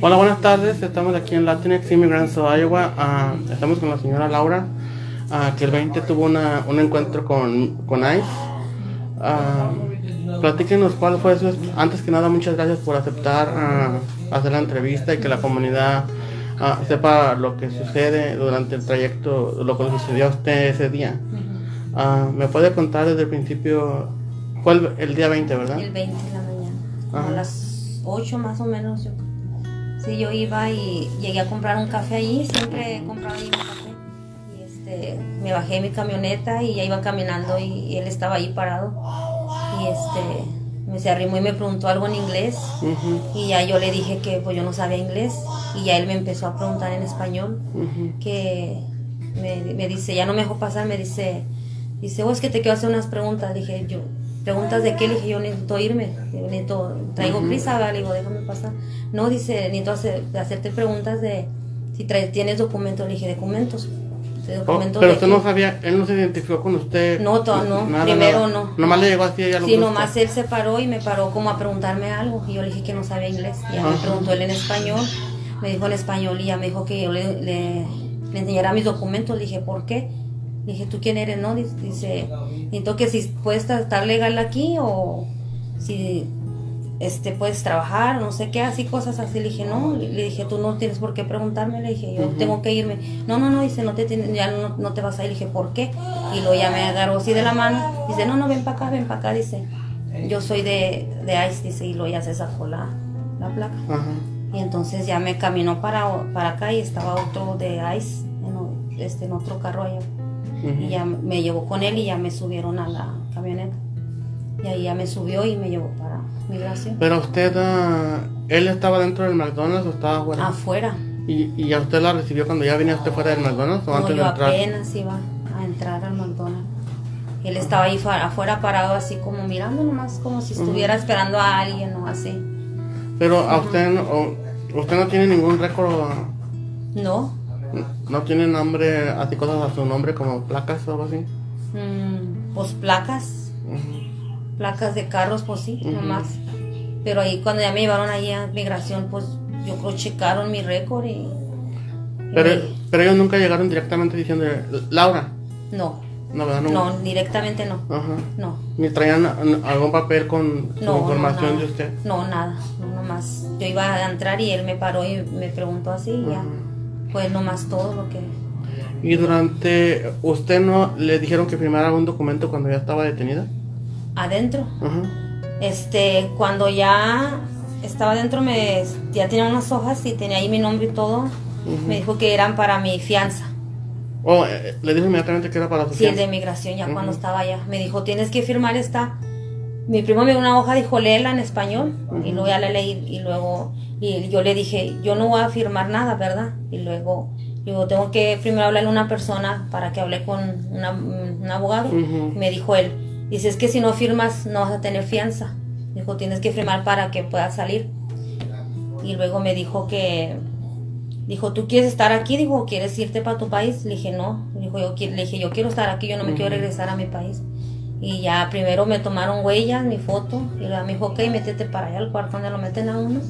Hola, buenas tardes. Estamos aquí en Latinx Immigrants of Iowa. Ah, estamos con la señora Laura, ah, que el 20 tuvo una- un encuentro con, con ICE. Ah, platíquenos cuál fue su... Antes que nada, muchas gracias por aceptar hacer la entrevista y que la comunidad sepa lo que sucede durante el trayecto, lo que le sucedió a usted ese día. ¿Me puede contar desde el principio? Fue el, día 20, ¿verdad? El 20 de la mañana, Ajá. a las 8 más o menos. Yo, sí, yo iba y llegué a comprar un café allí, siempre he comprado ahí un café. Y este, me bajé de mi camioneta y ya iba caminando y, y él estaba ahí parado. Y este, me se arrimó y me preguntó algo en inglés. Y ya yo le dije que pues yo no sabía inglés. Y ya él me empezó a preguntar en español que me, me dice, ya no me dejó pasar, me dice, dice, vos que te quiero hacer unas preguntas. Dije, yo, ¿preguntas de qué? Le dije, yo necesito irme, yo necesito, traigo prisa, ¿verdad? le digo, déjame pasar. No, dice, necesito hacer- hacerte preguntas de si traes, tienes documentos. Le dije, documentos. ¿De Oh, pero de usted qué?". no sabía, él no se identificó con usted. No, to- no, Nada, primero nada. no. Nomás le llegó así lo Sí, nomás él se paró y me paró como a preguntarme algo. Y yo le dije que no sabía inglés. Y ya me Ajá. preguntó él en español. Me dijo en español y ya me dijo que yo le, le, le enseñara mis documentos. Le dije, ¿por qué? Le dije, ¿tú quién eres? No, dice, necesito que si puedes estar legal aquí o si este, puedes trabajar, no sé qué, así cosas así. Le dije, no, le dije, tú no tienes por qué preguntarme. Le dije, yo tengo que irme. No, no, no, dice, no te, tienes- ya no, no te vas a ir. Le dije, ¿por qué? Y luego ya me agarró así de la mano. Dice, no, no, ven para acá, ven para acá, dice. Yo soy de, de ICE, dice, y luego ya se sacó la, la placa. Y entonces ya me caminó para, para acá y estaba otro de ICE en, este, en otro carro allá. Ujú. Y ya me llevó con él y ya me subieron a la camioneta. Y ahí ya me subió y me llevó para migración. Pero usted, ah, él estaba dentro del McDonald's o estaba afuera. Afuera. ¿Y, ¿Y a usted la recibió cuando ya venía usted fuera del McDonald's o No, antes de yo entrar? apenas iba a entrar al McDonald's. Él estaba ahí afuera parado así como mirando nomás como si estuviera esperando a alguien o así. Pero a usted, no, usted no tiene ningún récord, ah, No. No tiene nombre, así cosas a su nombre como placas o algo así. Mm, pues placas, placas de carros, pues sí, Ujú. nomás. Pero ahí cuando ya me llevaron ahí a migración, pues yo creo checaron mi récord y... Pero, pero ellos nunca llegaron directamente diciendo, Laura. no, No, ¿verdad? no, directamente no, Ajá. no. Ni traían algún papel con No, información no, de usted. No, nada, no, nomás. Yo iba a entrar y él me paró y me preguntó así y ya. Pues nomás todo lo que... Y durante, ¿usted no le dijeron que firmara un documento cuando ya estaba detenida? Adentro. Ajá. Este, cuando ya estaba adentro, me, ya tenía unas hojas y tenía ahí mi nombre y todo. Me dijo que eran para mi fianza. Oh, eh, le dijo inmediatamente que era para su Sí, el fianza. de migración, ya cuando estaba allá. Me dijo, tienes que firmar esta. Mi primo me dio una hoja, dijo, léela en español. Y luego ya la leí y luego y yo le dije, yo no voy a firmar nada, ¿verdad? Y luego yo tengo que primero hablarle a una persona para que hable con una- un abogado. Me dijo él, dice, es que si no firmas no vas a tener fianza. Dijo, tienes que firmar para que puedas salir. Y luego me dijo que, dijo, ¿tú quieres estar aquí? Dijo, "¿O ¿quieres irte para tu país? Le dije, no. Dijo, yo, le dije, yo quiero estar aquí, yo no me quiero regresar a mi país. Y ya primero me tomaron huellas, mi foto, y me dijo, ok, métete para allá al cuarto donde lo meten a uno.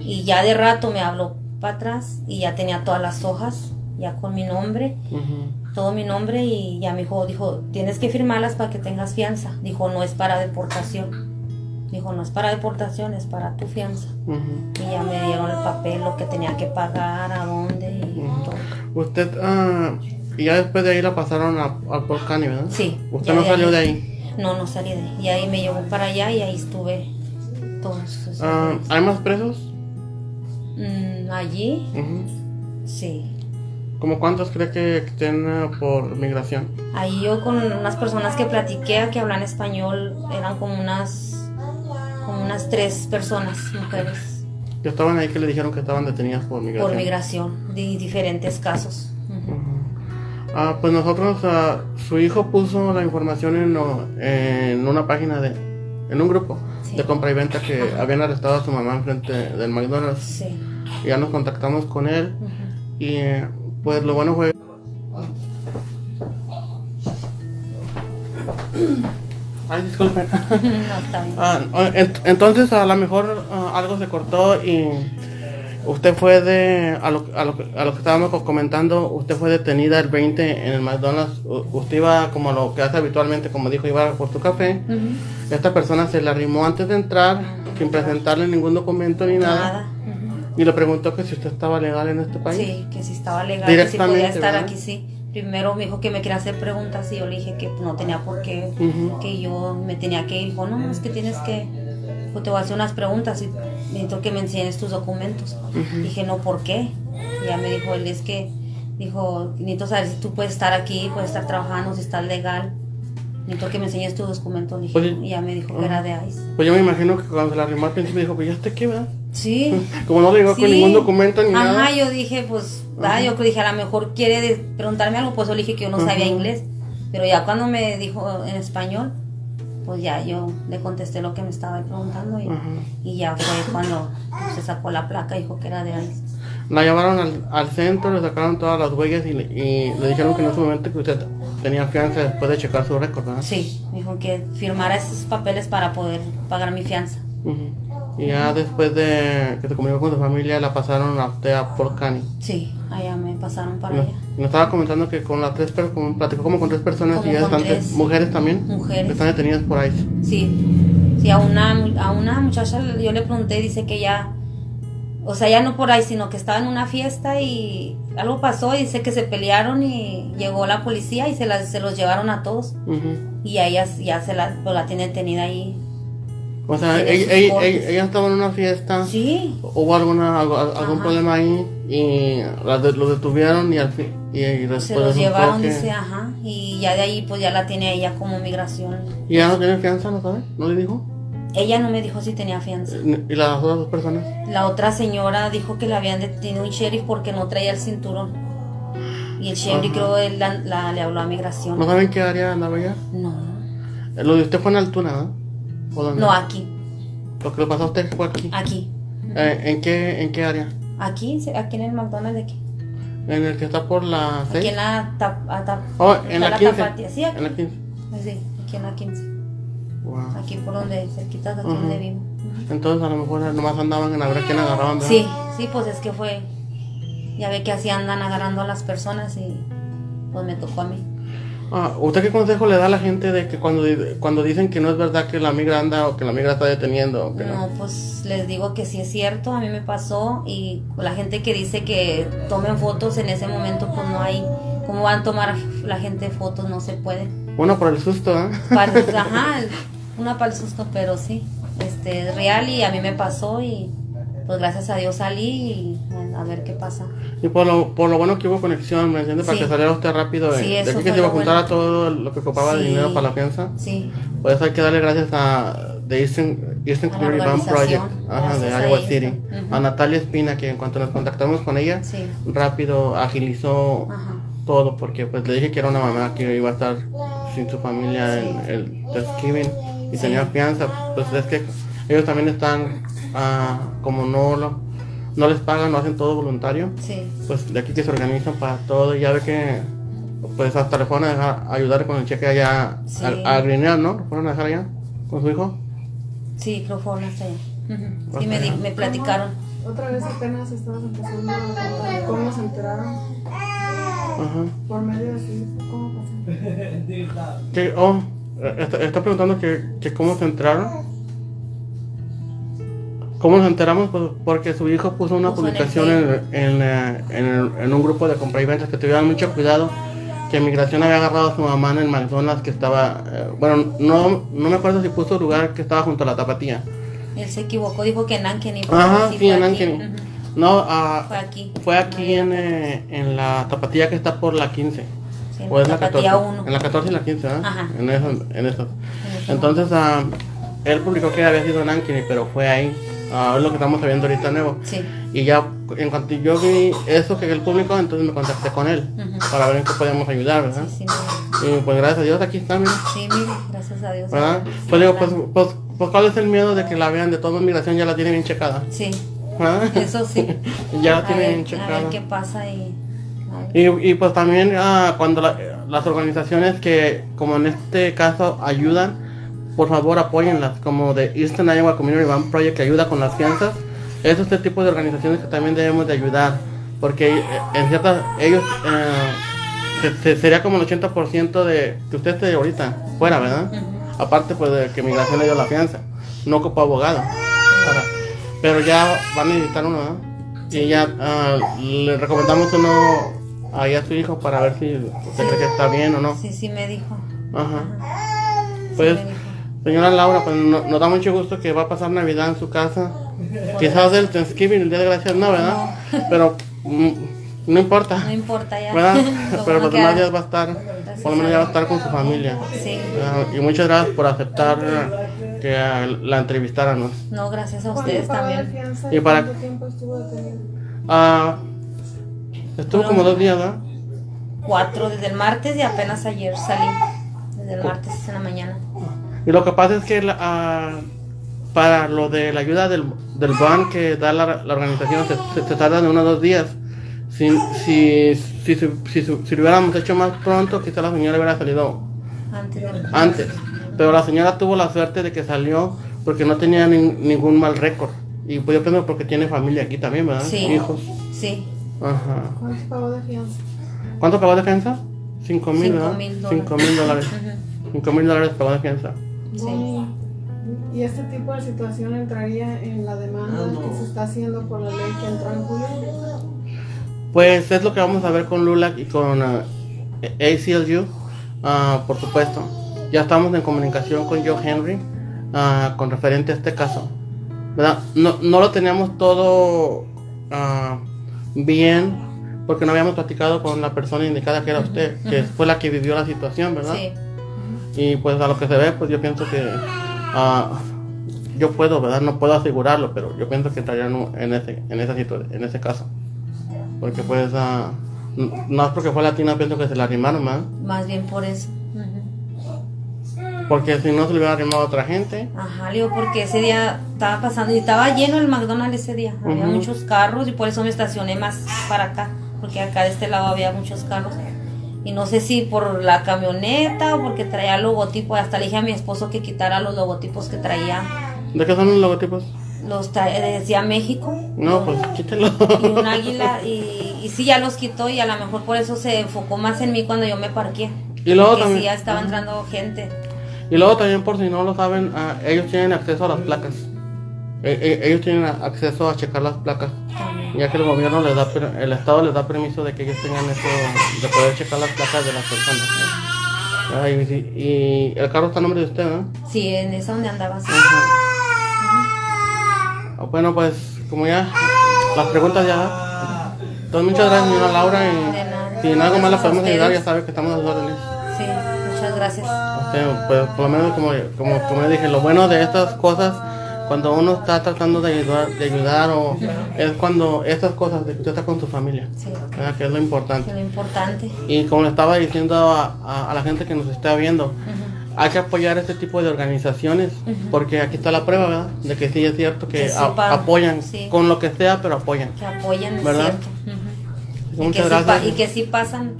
Y ya de rato me habló para atrás y ya tenía todas las hojas, ya con mi nombre, todo mi nombre, y ya me dijo, dijo, tienes que firmarlas para que tengas fianza. Dijo, no es para deportación. Dijo, no es para deportación, es para tu fianza. Ujú. Y ya me dieron el papel, lo que tenía que pagar, a dónde y todo. Usted, ah, y ya después de ahí la pasaron a, a Port County, ¿verdad? Sí. ¿Usted no salió de ahí? No, no salí de ahí. Y ahí me llevó para allá y ahí estuve todos esos Ah. ¿Hay más presos? Mm, allí, sí. ¿Cómo cuántos cree que estén ah, por migración? Ahí yo con unas personas que platiqué que hablan español, eran como unas, como unas tres personas, mujeres, Que estaban ahí que le dijeron que estaban detenidas por migración. por migración, de diferentes casos. Ujú. Ah, pues nosotros, ah, su hijo puso la información en, en una página de, en un grupo Sí. de compra y venta que Ajá. habían arrestado a su mamá enfrente del McDonald's. Sí. Y ya nos contactamos con él Ujú. y eh, pues lo bueno fue... Ay, disculpen. No, está bien. Ah, ent- entonces a lo mejor ah, algo se cortó y, Usted fue de, a lo, a, lo, a lo que estábamos co- comentando, usted fue detenida el 20 en el McDonald's. Usted iba como lo que hace habitualmente, como dijo, iba por su café. Ujú. Esta persona se le arrimó antes de entrar, sin presentarle ningún documento ni nada. Nada. Ujú. Y le preguntó que si usted estaba legal en este país. Sí, que si estaba legal, que si Directamente, podía estar ¿verdad? aquí, sí. Primero me dijo que me quería hacer preguntas y yo le dije que no tenía por qué, Ujú. que yo me tenía que ir. Dijo, no, es que tienes que, pues te voy a hacer unas preguntas y necesito que me enseñes tus documentos. Dije, no, ¿por qué? Y ya me dijo él, es que, dijo, necesito saber si tú puedes estar aquí, puedes estar trabajando, si estás legal. Necesito que me enseñes tus documentos. Dije, Oye. y ya me dijo que era de ICE. Pues yo me imagino que cuando se le arrimó al principio dijo, pues ya está aquí, ¿verdad? Sí. Como no le llegó con Sí. ningún documento ni Ajá, nada. yo dije, pues, ¿verdad? yo dije, a lo mejor quiere preguntarme algo, pues yo le dije que yo no sabía inglés. Pero ya cuando me dijo en español, pues ya yo le contesté lo que me estaba preguntando y, y ya fue cuando se sacó la placa y dijo que era de ICE. La llevaron al, al centro, le sacaron todas las huellas y, le- y le dijeron que en ese momento que usted tenía fianza después de checar su récord, ¿verdad? Sí, me dijo que firmara esos papeles para poder pagar mi fianza. Y ya después de que se comunicó con su familia, la pasaron a usted a Port County. Sí, allá me pasaron para allá. nos estaba comentando que con las tres personas, platicó como con tres personas Como y ya con están, tres. mujeres también, Mujeres. que están detenidas por ahí. Sí, sí, a una, a una muchacha yo le pregunté, dice que ya, o sea, ya no por ahí, sino que estaba en una fiesta y algo pasó y dice que se pelearon y llegó la policía y se, las, se los llevaron a todos y a ella ya se la, pues, la tiene detenida ahí. O sea, Tiene ella, sus ella- cortes. ella- ella estaba en una fiesta, Sí, hubo alguna, algún Ajá. problema ahí y la de- lo detuvieron y al fin, y, y después se los llevaron, que- dice, ajá, y ya de ahí pues ya la tiene ella como migración. ¿Y ya no tiene fianza, no sabe? ¿No le dijo? Ella no me dijo si tenía fianza. ¿Y las otras dos personas? La otra señora dijo que la habían detenido un sheriff porque no traía el cinturón. Y el sheriff creo él la, la- le habló a migración. ¿No saben qué área andaba ella? No, Lo de usted fue en altura, ¿no? ¿O dónde? no aquí, Lo que le pasó a usted fue aquí. aquí. Eh, ¿en, qué, ¿En qué área? Aquí, aquí en el McDonald's de aquí. ¿En el que está por la Aquí 6? en la, tap- a tap- Oh, está en la 15. tapatía. Sí, aquí. En la 15. Sí, aquí en la 15. Wow. Aquí por donde, cerquita de aquí donde vivo. Entonces a lo mejor nomás andaban en a ver quién agarraban, ¿verdad? Sí, sí, pues es que fue. Ya ve que así andan agarrando a las personas y pues me tocó a mí. Ah, ¿Usted qué consejo le da a la gente de que cuando, cuando dicen que no es verdad que la migra anda o que la migra está deteniendo? o que No, pues les digo que sí es cierto, a mí me pasó y la gente que dice que tomen fotos en ese momento, pues no hay, ¿cómo van a tomar la gente fotos? No se puede. Bueno, por el susto, ¿eh? Para, ajá, una para el susto, pero sí, este, es real y a mí me pasó y pues gracias a Dios salí y a ver qué pasa. Y por lo, por lo bueno que hubo conexión, ¿me entiende? Para Sí. que saliera usted rápido de, Sí, de eso aquí que se iba a juntar bueno. a todo lo que ocupaba de Sí. dinero para la fianza. Sí, Por eso hay que darle gracias a The Eastern, Eastern Community Bank Project ajá, de Iowa. City. Ujú. A Natalia Espina, que en cuanto nos contactamos con ella, rápido agilizó ajá, todo, porque pues le dije que era una mamá que iba a estar sin su familia en el Thanksgiving y tenía fianza. Pues es que ellos también están, ah, como no lo, no les pagan, no hacen todo voluntario sí, pues de aquí que se organizan para todo y ya ve que pues hasta le fueron a dejar, ayudar con el cheque allá Sí. a, a Grineal, ¿no? ¿Le fueron a dejar allá con su hijo? sí, creo fueron hasta allá. Sí, me, allá. me platicaron. Otra vez apenas estabas empezando a cómo se enteraron Ajá. por medio de su hijo. ¿Cómo pasó? Que, oh, eh, está, está preguntando que, que cómo se enteraron. ¿Cómo nos enteramos? Pues porque su hijo puso una Puso en publicación en, en, eh, en en un grupo de compra y ventas que tuvieran mucho cuidado que migración había agarrado a su mamá en el McDonald's que estaba, eh, bueno, no, no me acuerdo si puso lugar que estaba junto a la tapatía. Él se equivocó, dijo que en Ankeny. Ajá, sí, fue en. Ankeny. No, ah, Fue aquí. fue aquí en, eh, en la tapatía que está por la 15. Sí, O es la Tapatía 14. uno. En la 14 y la 15, ¿verdad? Ajá. En eso, en eso. ese Entonces, ah, él publicó que había sido en Ankeny, pero fue ahí. Ah, lo que estamos sabiendo ahorita nuevo. Sí. Y ya, en cuanto yo vi eso que él publicó, entonces me contacté con él Ujú. para ver en qué podíamos ayudar, ¿verdad? Sí, sí. Y pues gracias a Dios aquí está, mira. Sí, mire, gracias a Dios. ¿Verdad? Pues digo, pues, pues, pues, ¿cuál es el miedo de que la vean de toda migración? Ya la tiene bien checada. Sí, ¿verdad? eso sí. ya la A tiene bien ver, a checada. ver qué pasa y... ver. Y, y pues también ah, cuando la- las organizaciones que, como en este caso, ayudan, por favor apóyenlas, como de Eastern Iowa Community Bank Project que ayuda con las fianzas. es este tipo de organizaciones que también debemos de ayudar, porque eh, en ciertas, ellos, eh, se- se- sería como el 80% de que usted esté ahorita fuera, ¿verdad? Aparte pues de que migración le dio la fianza, no ocupa abogado, para- pero ya van a necesitar uno, ¿verdad? Y ya ah, le recomendamos uno ahí a su hijo para ver si usted cree que está bien o no. Sí, sí me dijo. Ajá. Sí Pues, me dijo. Señora Laura, pues no- nos da mucho gusto que va a pasar Navidad en su casa. Quizás el Thanksgiving, el Día de Gracias, no, ¿verdad? Pero mm, no importa, No importa ya. ¿verdad? Lo Pero bueno los demás días va a estar, por lo menos ya va a estar con su familia. Sí. Ah, y muchas gracias por aceptar que la entrevistáramos. No, gracias a ¿Cuánto ustedes también. fianza Y para- cuánto tiempo estuvo detenido? Ah, estuvo como dos días, ¿verdad? Cuatro desde el martes y apenas ayer salí. Desde el martes en la mañana. Y lo que pasa es que la- ah, para lo de la ayuda del, del ban que da la, la organización se, se, se tarda de unos dos días. Si, si, si, si, si, si lo hubiéramos hecho más pronto, quizá la señora hubiera salido Antes antes. Pero la señora tuvo la suerte de que salió porque no tenía nin- ningún mal récord. Y pues yo pienso porque tiene familia aquí también, ¿verdad? Sí. Hijos. Sí. Ajá. ¿Cuánto pagó de fianza? ¿Cuánto pagó de fianza? Cinco mil, Cinco ¿verdad? mil Cinco mil dólares. Ujú. Cinco mil dólares pagó de fianza. Bueno, ¿Y este tipo de situación entraría en la demanda que se está haciendo por la ley que entró en julio? Pues es lo que vamos a ver con LULAC y con ah, ACLU, ah, por supuesto. Ya estamos en comunicación con Joe Henry ah, con referente a este caso. ¿verdad? No, no lo teníamos todo ah, bien porque no habíamos platicado con la persona indicada que era usted, que fue la que vivió la situación, ¿verdad? Sí. Y pues a lo que se ve, pues yo pienso que ah, yo puedo, ¿verdad? No puedo asegurarlo, pero yo pienso que estaría en, ese, en esa en ese caso. Porque pues n- no es porque fue latina, pienso que se la arrimaron, ¿verdad? Más bien por eso. Porque si no se le hubiera arrimado a otra gente. Ajá, digo, porque ese día estaba pasando y estaba lleno el McDonald's ese día. Había muchos carros y por eso me estacioné más para acá, porque acá de este lado había muchos carros. Y no sé si por la camioneta o porque traía logotipo. Hasta le dije a mi esposo que quitara los logotipos que traía. ¿De qué son los logotipos? Los trae- decía México No, pues quítelo. y un águila. Y, y sí, ya los quitó y a lo mejor por eso se enfocó más en mí cuando yo me parqué. Y luego también- sí, ya estaba entrando gente. Y luego también por si no lo saben, ah, ellos tienen acceso a las placas. E- e- ellos tienen acceso a checar las placas. Ya que el gobierno les da, el estado les da permiso de que ellos tengan eso, de poder checar las placas de las personas. Ah, y, y el carro está a nombre de usted, ¿no? Sí, en esa donde andaba. sí. Ah, Bueno, pues como ya las preguntas ya. Entonces muchas gracias, señora Laura. Y si en algo más la podemos ayudar, ya sabe que estamos a sus órdenes. Sí, muchas gracias. Pues, por lo menos como, como, como dije, lo bueno de estas cosas, cuando uno está tratando de ayudar, de ayudar o es cuando estas cosas de que usted está con su familia, que es lo importante. lo importante. Y como le estaba diciendo a, a- a la gente que nos está viendo, hay que apoyar este tipo de organizaciones, porque aquí está la prueba, ¿verdad? De que sí es cierto que a- apoyan, sí. con lo que sea, pero apoyan. Que apoyen, es cierto. Y, Muchas que sí pa- gracias. y que sí pasan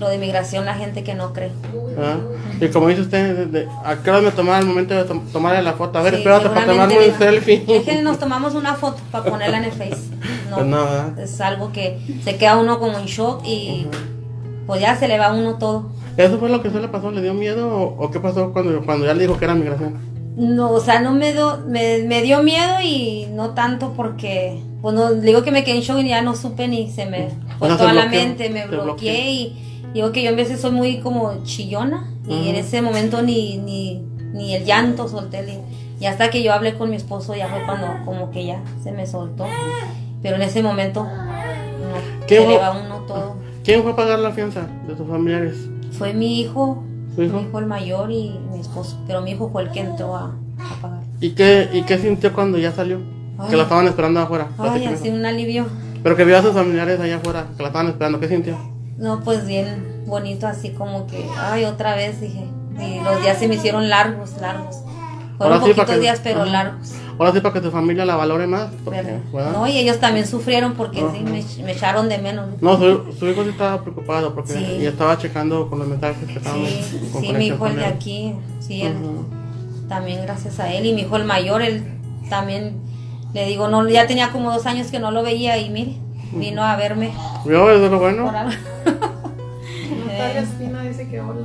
lo de migración la gente que no cree. ¿verdad? Y como dice usted, de- de- ¿a qué hora me tomaba el momento de tom- tomarle la foto? A ver, Sí, espérate para tomarme un selfie. Es que nos tomamos una foto para ponerla en el Face. No, Pues no, es algo que se queda uno como en shock y pues ya se le va a uno todo. ¿Eso fue lo que se le pasó? ¿Le dio miedo o, o qué pasó cuando, cuando ya le dijo que era migración? No, o sea, no me, do- me, me dio miedo y no tanto porque, pues no, digo que me quedé en shock y ya no supe ni se me fue O sea, se toda la mente, me bloqueé bloqueó. y digo que yo en veces soy muy como chillona y en ese momento ni, ni, ni el llanto solté. Y hasta que yo hablé con mi esposo ya fue cuando como que ya se me soltó. Pero en ese momento no, ¿Qué se le va a uno todo. ¿Quién fue a pagar la fianza de sus familiares? Fue mi hijo, mi hijo el mayor y mi esposo. Pero mi hijo fue el que entró a, a pagar. ¿Y qué, ¿Y qué sintió cuando ya salió? Ay. Que la estaban esperando afuera. Ay, así un alivio. Pero que vio a sus familiares allá afuera, que la estaban esperando. ¿Qué sintió? No, pues bien bonito, así como que, ay, otra vez dije. Y los días se me hicieron largos, largos. Fueron Ahora sí, poquitos que- días, pero Ajá. largos. Ahora sí para que tu familia la valore más. No, y ellos también sufrieron porque Ajá. sí, me, me echaron de menos. No, su, su hijo sí estaba preocupado porque Sí. y estaba checando con los mensajes que estaban Sí, con sí, mi hijo el de aquí, sí, él, también gracias a él. Y mi hijo el mayor, él también Le digo, no, ya tenía como dos años que no lo veía y mire, vino a verme. ¿Vio? Eso es lo bueno. Natalia Espina dice que hola.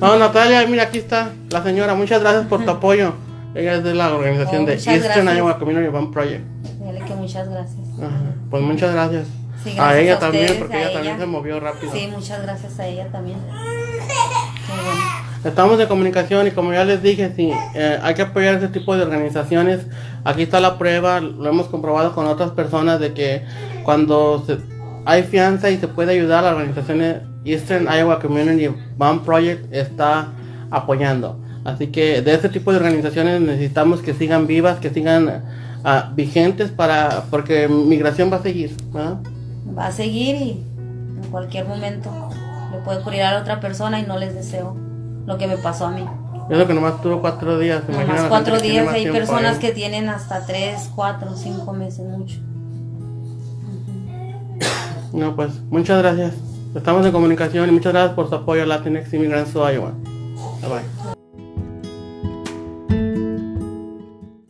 No, Natalia, mira, aquí está la señora. Muchas gracias por tu apoyo. Ella es de la organización Oh, de Eastern. Iowa Community Band Project. Dile que muchas gracias. Ajá. Pues muchas gracias. Sí, a ella a también, porque a ella, también se movió rápido. Sí, muchas gracias a ella también. Bueno. Estamos en comunicación y como ya les dije, sí, eh, hay que apoyar ese tipo de organizaciones. Aquí está la prueba, lo hemos comprobado con otras personas de que cuando se- hay fianza y se puede ayudar, la organización Eastern Iowa Community Bond Project está apoyando. Así que de este tipo de organizaciones necesitamos que sigan vivas, que sigan ah, vigentes para porque migración va a seguir. ¿verdad? Va a seguir y en cualquier momento le puede ocurrir a otra persona y no les deseo lo que me pasó a mí. Creo que nomás tuvo cuatro días. Nomás cuatro días, hay personas que tienen hasta tres, cuatro, cinco meses, mucho. No, pues muchas gracias. Estamos en comunicación y muchas gracias por su apoyo a Latinx Immigrants Iowa. Bye bye.